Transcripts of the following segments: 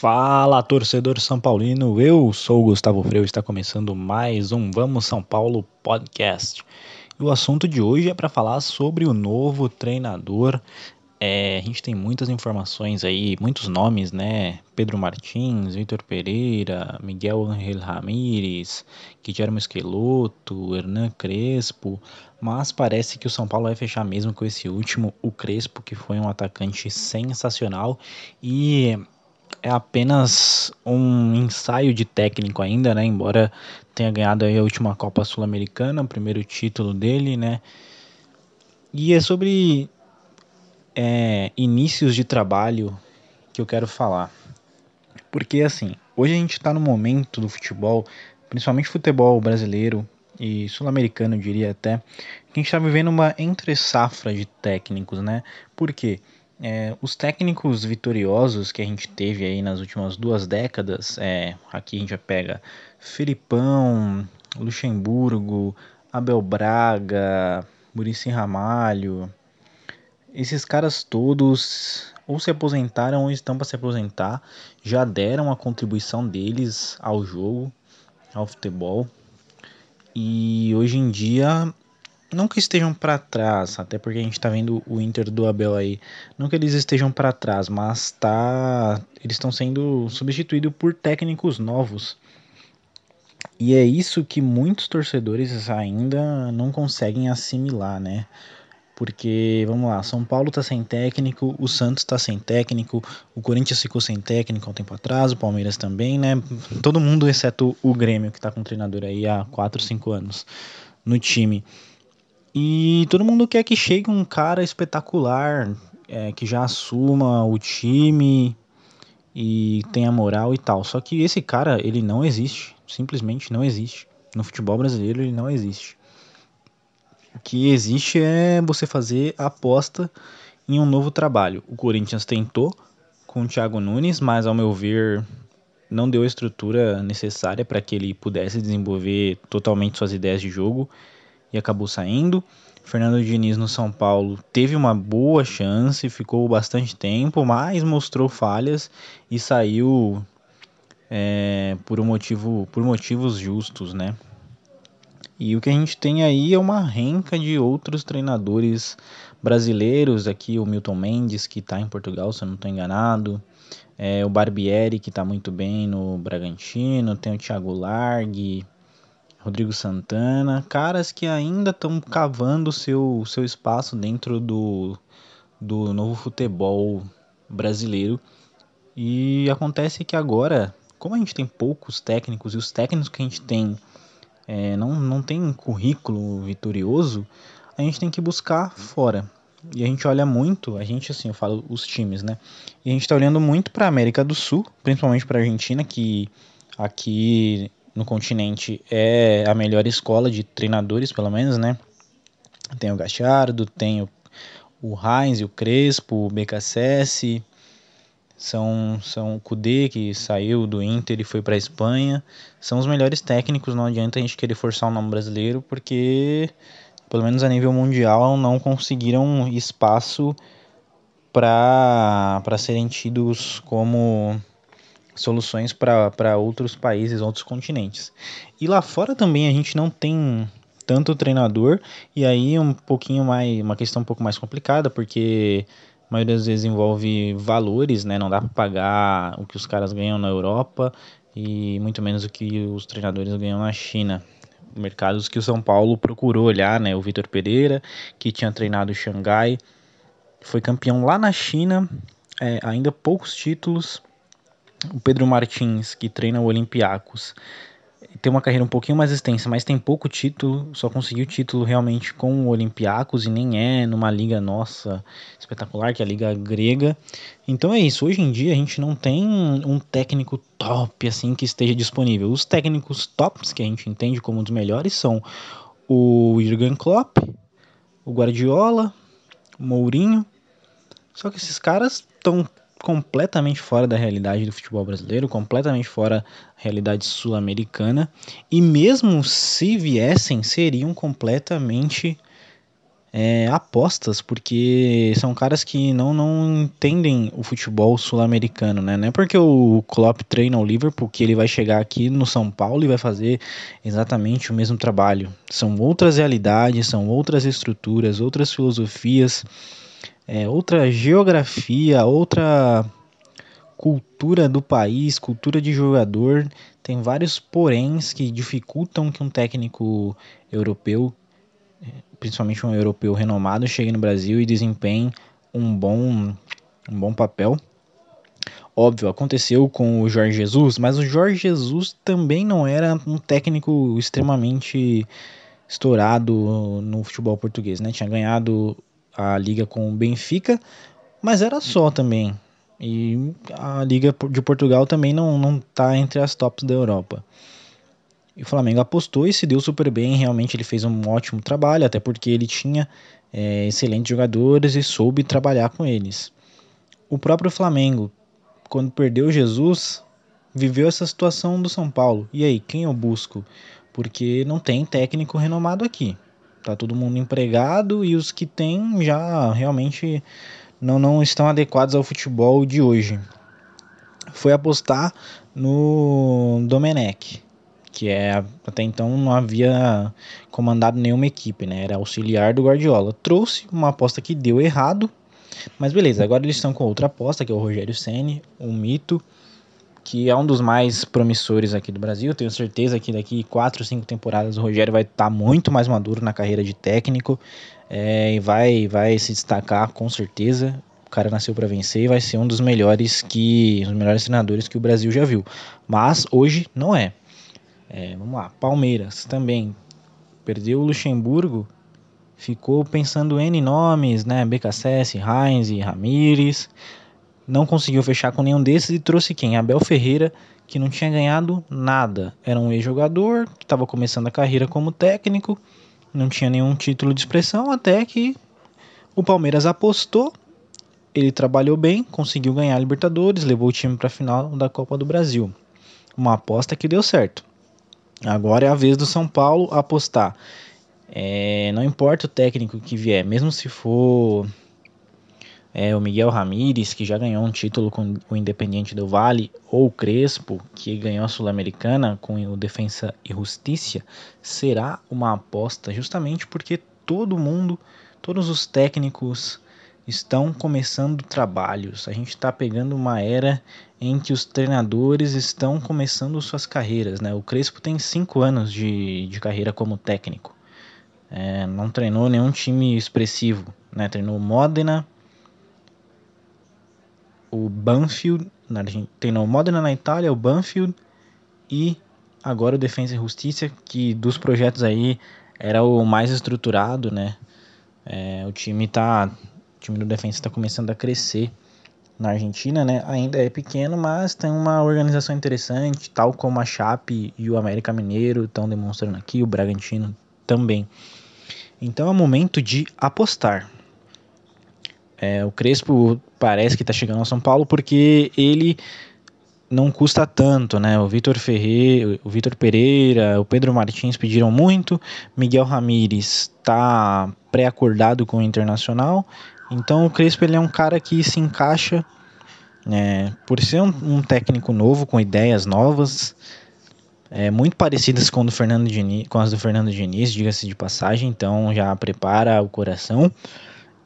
Fala, torcedor São Paulino. Eu sou o Gustavo e está começando mais um Vamos São Paulo podcast. E o assunto de hoje é para falar sobre o novo treinador. É, a gente tem muitas informações aí, muitos nomes, né? Pedro Martins, Vitor Pereira, Miguel Angel Ramírez, Guilherme Esqueloto, Hernan Crespo, mas parece que o São Paulo vai fechar mesmo com esse último, o Crespo, que foi um atacante sensacional e é apenas um ensaio de técnico ainda, né? Embora tenha ganhado a última Copa Sul-Americana, o primeiro título dele, né? E é sobre é, inícios de trabalho que eu quero falar. Porque assim, hoje a gente está no momento do futebol, principalmente futebol brasileiro e sul-americano, diria até, que a gente está vivendo uma entre safra de técnicos, né? Por quê? É, os técnicos vitoriosos que a gente teve aí nas últimas duas décadas, é, aqui a gente já pega Filipão, Luxemburgo, Abel Braga, Murici Ramalho, esses caras todos ou se aposentaram ou estão para se aposentar, já deram a contribuição deles ao jogo, ao futebol. E hoje em dia que estejam para trás, até porque a gente está vendo o Inter do Abel aí. Não que eles estejam para trás, mas tá, eles estão sendo substituídos por técnicos novos. E é isso que muitos torcedores ainda não conseguem assimilar, né? Porque, vamos lá, São Paulo tá sem técnico, o Santos tá sem técnico, o Corinthians ficou sem técnico há um tempo atrás, o Palmeiras também, né? Todo mundo, exceto o Grêmio, que tá com treinador aí há 4, 5 anos no time. E todo mundo quer que chegue um cara espetacular, é, que já assuma o time e tenha moral e tal. Só que esse cara, ele não existe. Simplesmente não existe. No futebol brasileiro, ele não existe. O que existe é você fazer aposta em um novo trabalho. O Corinthians tentou com o Thiago Nunes, mas ao meu ver não deu a estrutura necessária para que ele pudesse desenvolver totalmente suas ideias de jogo e acabou saindo. Fernando Diniz no São Paulo teve uma boa chance, ficou bastante tempo, mas mostrou falhas e saiu é, por um motivo, por motivos justos, né? E o que a gente tem aí é uma renca de outros treinadores brasileiros, aqui o Milton Mendes, que está em Portugal, se eu não estou enganado, é, o Barbieri, que está muito bem no Bragantino, tem o Thiago Largue, Rodrigo Santana, caras que ainda estão cavando seu seu espaço dentro do, do novo futebol brasileiro. E acontece que agora, como a gente tem poucos técnicos e os técnicos que a gente tem é, não, não tem currículo vitorioso, a gente tem que buscar fora. E a gente olha muito, a gente assim, eu falo os times, né? E a gente está olhando muito para América do Sul, principalmente para Argentina, que aqui no continente é a melhor escola de treinadores, pelo menos, né? Tem o Gachardo, tem o, o Heinz, o Crespo, o BKSS, são, são o Kudê, que saiu do Inter e foi para a Espanha. São os melhores técnicos, não adianta a gente querer forçar o nome brasileiro, porque, pelo menos a nível mundial, não conseguiram espaço para serem tidos como soluções para outros países, outros continentes. E lá fora também a gente não tem tanto treinador, e aí um pouquinho mais, uma questão um pouco mais complicada, porque a maioria das vezes envolve valores, né? Não dá para pagar o que os caras ganham na Europa e muito menos o que os treinadores ganham na China. Mercados que o São Paulo procurou olhar, né? O Vitor Pereira, que tinha treinado o Xangai, foi campeão lá na China, é, ainda poucos títulos, o Pedro Martins, que treina o Olympiacos, tem uma carreira um pouquinho mais extensa, mas tem pouco título, só conseguiu título realmente com o Olympiacos e nem é numa liga nossa espetacular, que é a liga grega. Então é isso, hoje em dia a gente não tem um técnico top assim que esteja disponível. Os técnicos tops que a gente entende como os melhores são o Jurgen Klopp, o Guardiola, o Mourinho. Só que esses caras estão completamente fora da realidade do futebol brasileiro, completamente fora da realidade sul-americana, e mesmo se viessem, seriam completamente é, apostas, porque são caras que não, não entendem o futebol sul-americano, né? Não é porque o Klopp treina o Liverpool que ele vai chegar aqui no São Paulo e vai fazer exatamente o mesmo trabalho. São outras realidades, são outras estruturas, outras filosofias, é, outra geografia, outra cultura do país, cultura de jogador. Tem vários poréns que dificultam que um técnico europeu principalmente um europeu renomado, chegue no Brasil e desempenhe um bom, um bom papel. Óbvio, aconteceu com o Jorge Jesus, mas o Jorge Jesus também não era um técnico extremamente estourado no futebol português, né? Tinha ganhado a liga com o Benfica, mas era só também. E a liga de Portugal também não não tá entre as tops da Europa. E o Flamengo apostou e se deu super bem. Realmente ele fez um ótimo trabalho, até porque ele tinha é, excelentes jogadores e soube trabalhar com eles. O próprio Flamengo, quando perdeu Jesus, viveu essa situação do São Paulo. E aí, quem eu busco? Porque não tem técnico renomado aqui. Tá todo mundo empregado e os que tem já realmente não, não estão adequados ao futebol de hoje. Foi apostar no Domenech que é até então não havia comandado nenhuma equipe, né? Era auxiliar do Guardiola. Trouxe uma aposta que deu errado, mas beleza. Agora eles estão com outra aposta que é o Rogério Ceni, um mito que é um dos mais promissores aqui do Brasil. Tenho certeza que daqui 4, 5 temporadas o Rogério vai estar tá muito mais maduro na carreira de técnico é, e vai, vai se destacar com certeza. O cara nasceu para vencer e vai ser um dos melhores que os melhores treinadores que o Brasil já viu. Mas hoje não é. É, vamos lá, Palmeiras também. Perdeu o Luxemburgo, ficou pensando em nomes, né? BKSS, Heinz, Ramires. Não conseguiu fechar com nenhum desses e trouxe quem? Abel Ferreira, que não tinha ganhado nada. Era um ex-jogador que estava começando a carreira como técnico, não tinha nenhum título de expressão, até que o Palmeiras apostou. Ele trabalhou bem, conseguiu ganhar a Libertadores, levou o time para a final da Copa do Brasil. Uma aposta que deu certo. Agora é a vez do São Paulo apostar. É, não importa o técnico que vier, mesmo se for é, o Miguel Ramírez, que já ganhou um título com o Independiente do Vale, ou o Crespo, que ganhou a Sul-Americana com o Defensa e Justiça, será uma aposta justamente porque todo mundo, todos os técnicos estão começando trabalhos. A gente está pegando uma era em que os treinadores estão começando suas carreiras. Né? O Crespo tem cinco anos de, de carreira como técnico. É, não treinou nenhum time expressivo. Né? Treinou Modena, o Banfield, na Argentina, treinou Modena na Itália, o Banfield e agora o Defensa e Justiça, que dos projetos aí era o mais estruturado, né? É, o time tá o time do Defensa está começando a crescer na Argentina, né? Ainda é pequeno, mas tem uma organização interessante, tal como a Chape e o América Mineiro estão demonstrando aqui, o Bragantino também. Então é o momento de apostar. É, o Crespo parece que está chegando ao São Paulo porque ele não custa tanto, né? O Vitor Ferreira, o Vitor Pereira, o Pedro Martins pediram muito, Miguel Ramírez está pré-acordado com o Internacional então o Crespo ele é um cara que se encaixa, é, por ser um, um, técnico novo, com ideias novas, é, muito parecidas com, do Fernando Diniz, com as do Fernando Diniz, diga-se de passagem, então já prepara o coração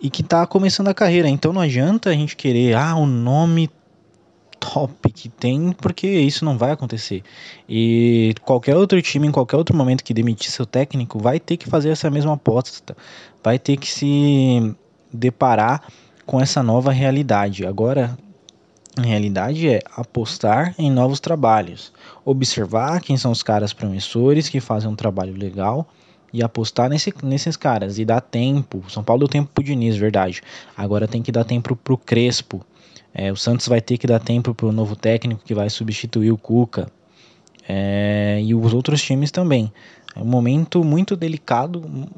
e que está começando a carreira. Então não adianta a gente querer, ah, o nome top que tem, porque isso não vai acontecer. E qualquer outro time, em qualquer outro momento que demitir seu técnico, vai ter que fazer essa mesma aposta, vai ter que se deparar com essa nova realidade. Agora, a realidade é apostar em novos trabalhos, observar quem são os caras promissores que fazem um trabalho legal e apostar nesse, nesses caras e dar tempo. São Paulo deu tempo pro Diniz, verdade. Agora tem que dar tempo pro Crespo. É, o Santos vai ter que dar tempo pro novo técnico que vai substituir o Cuca. É, e os outros times também. É um momento muito delicado,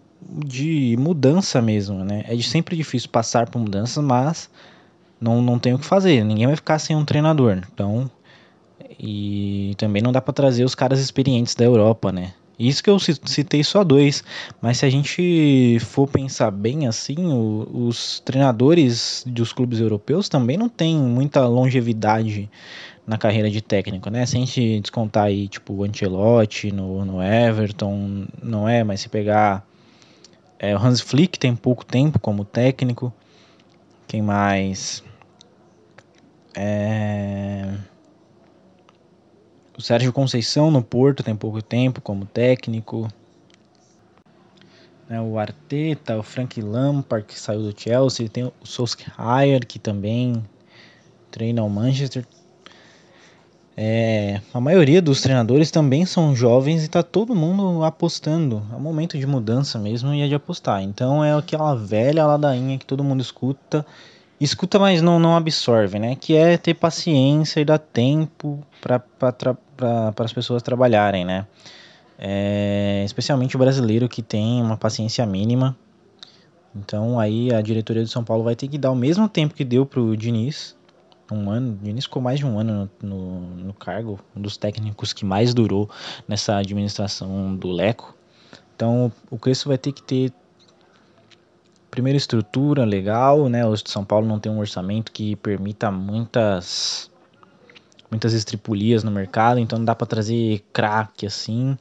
de mudança mesmo, né? É sempre difícil passar por mudanças, mas não, não tem o que fazer. Ninguém vai ficar sem um treinador. Então, e também não dá para trazer os caras experientes da Europa, né? Isso que eu citei só dois, mas se a gente for pensar bem assim, o, os treinadores dos clubes europeus também não têm muita longevidade na carreira de técnico, né? Se a gente descontar aí, tipo, o Ancelotti no, no Everton, não é, mas se pegar é, o Hans Flick tem pouco tempo como técnico, quem mais? É... O Sérgio Conceição no Porto tem pouco tempo como técnico. Né, o Arteta, o Frank Lampard que saiu do Chelsea, tem o Solskjaer que também treina o Manchester. É, a maioria dos treinadores também são jovens e está todo mundo apostando. É um momento de mudança mesmo e é de apostar. Então é aquela velha ladainha que todo mundo escuta escuta, mas não, não absorve, né? Que é ter paciência e dar tempo para as pessoas trabalharem, né? É, especialmente o brasileiro que tem uma paciência mínima. Então aí a diretoria do São Paulo vai ter que dar o mesmo tempo que deu pro Diniz. Um ano, o Diniz ficou mais de um ano no, no, no cargo, um dos técnicos que mais durou nessa administração do Leco. Então o Crespo vai ter que ter primeira estrutura legal, né? O São Paulo não tem um orçamento que permita muitas muitas estripulias no mercado, então não dá para trazer craque assim.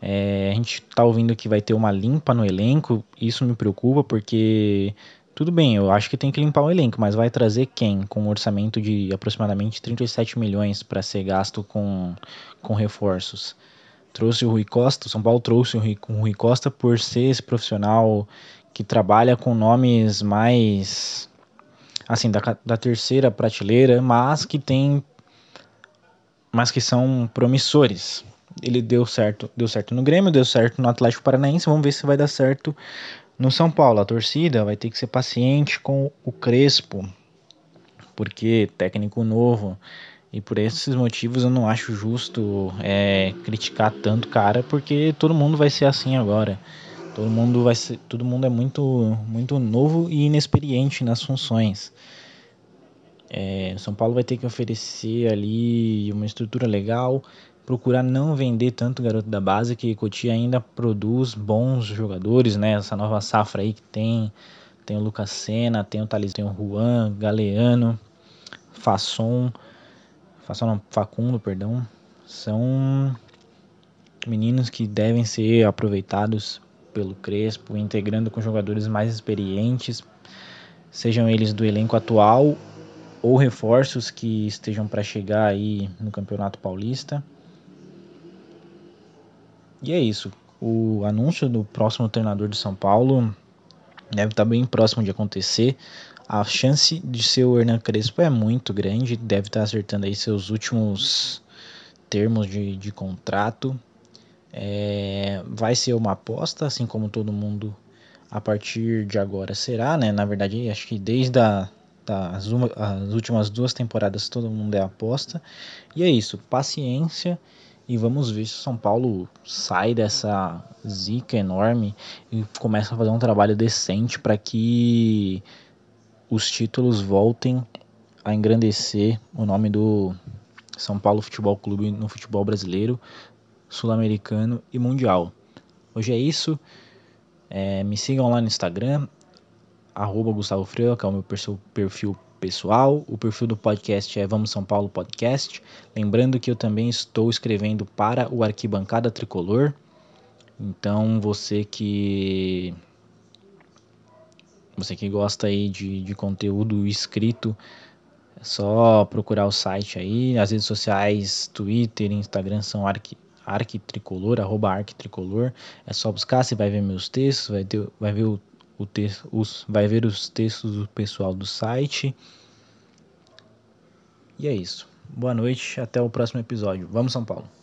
É, a gente tá ouvindo que vai ter uma limpa no elenco, isso me preocupa porque tudo bem, eu acho que tem que limpar o elenco, mas vai trazer quem com um orçamento de aproximadamente 37 milhões para ser gasto com, com reforços? Trouxe o Rui Costa, o São Paulo trouxe o Rui, o Rui Costa por ser esse profissional que trabalha com nomes mais assim da, da terceira prateleira, mas que tem mas que são promissores. Ele deu certo, deu certo no Grêmio, deu certo no Atlético Paranaense, vamos ver se vai dar certo no São Paulo. A torcida vai ter que ser paciente com o Crespo, porque técnico novo. E por esses motivos eu não acho justo é, criticar tanto cara, porque todo mundo vai ser assim agora. Todo mundo vai ser, todo mundo é muito, muito novo e inexperiente nas funções. É, São Paulo vai ter que oferecer ali uma estrutura legal, procurar não vender tanto garoto da base, que Cotia ainda produz bons jogadores, né? Essa nova safra aí que tem, tem o Lucas Senna, tem o Thales, tem o Juan, Galeano, Fasson, Não, Facundo, perdão, são meninos que devem ser aproveitados pelo Crespo, integrando com jogadores mais experientes, sejam eles do elenco atual ou reforços que estejam para chegar aí no Campeonato Paulista. E é isso. O anúncio do próximo treinador de São Paulo deve estar tá bem próximo de acontecer. A chance de ser o Hernan Crespo é muito grande, deve estar acertando aí seus últimos termos de, de contrato. É, vai ser uma aposta, assim como todo mundo a partir de agora será, né? Na verdade, acho que desde a, das uma, as últimas duas temporadas todo mundo é aposta. E é isso, paciência e vamos ver se o São Paulo sai dessa zica enorme e começa a fazer um trabalho decente para que os títulos voltem a engrandecer o nome do São Paulo Futebol Clube no futebol brasileiro, sul-americano e mundial. Hoje é isso. É, me sigam lá no Instagram, arroba Gustavo Freire, que é o meu perfil pessoal. O perfil do podcast é Vamos São Paulo Podcast. Lembrando que eu também estou escrevendo para o Arquibancada Tricolor. Então você que você que gosta aí de, de conteúdo escrito, é só procurar o site aí. As redes sociais, Twitter, Instagram são Arqui, Arquitricolor, arroba Arquitricolor. É só buscar, você vai ver meus textos, vai, ter, vai ver o, o texto, os, vai ver os textos do pessoal do site. E é isso. Boa noite, até o próximo episódio. Vamos São Paulo.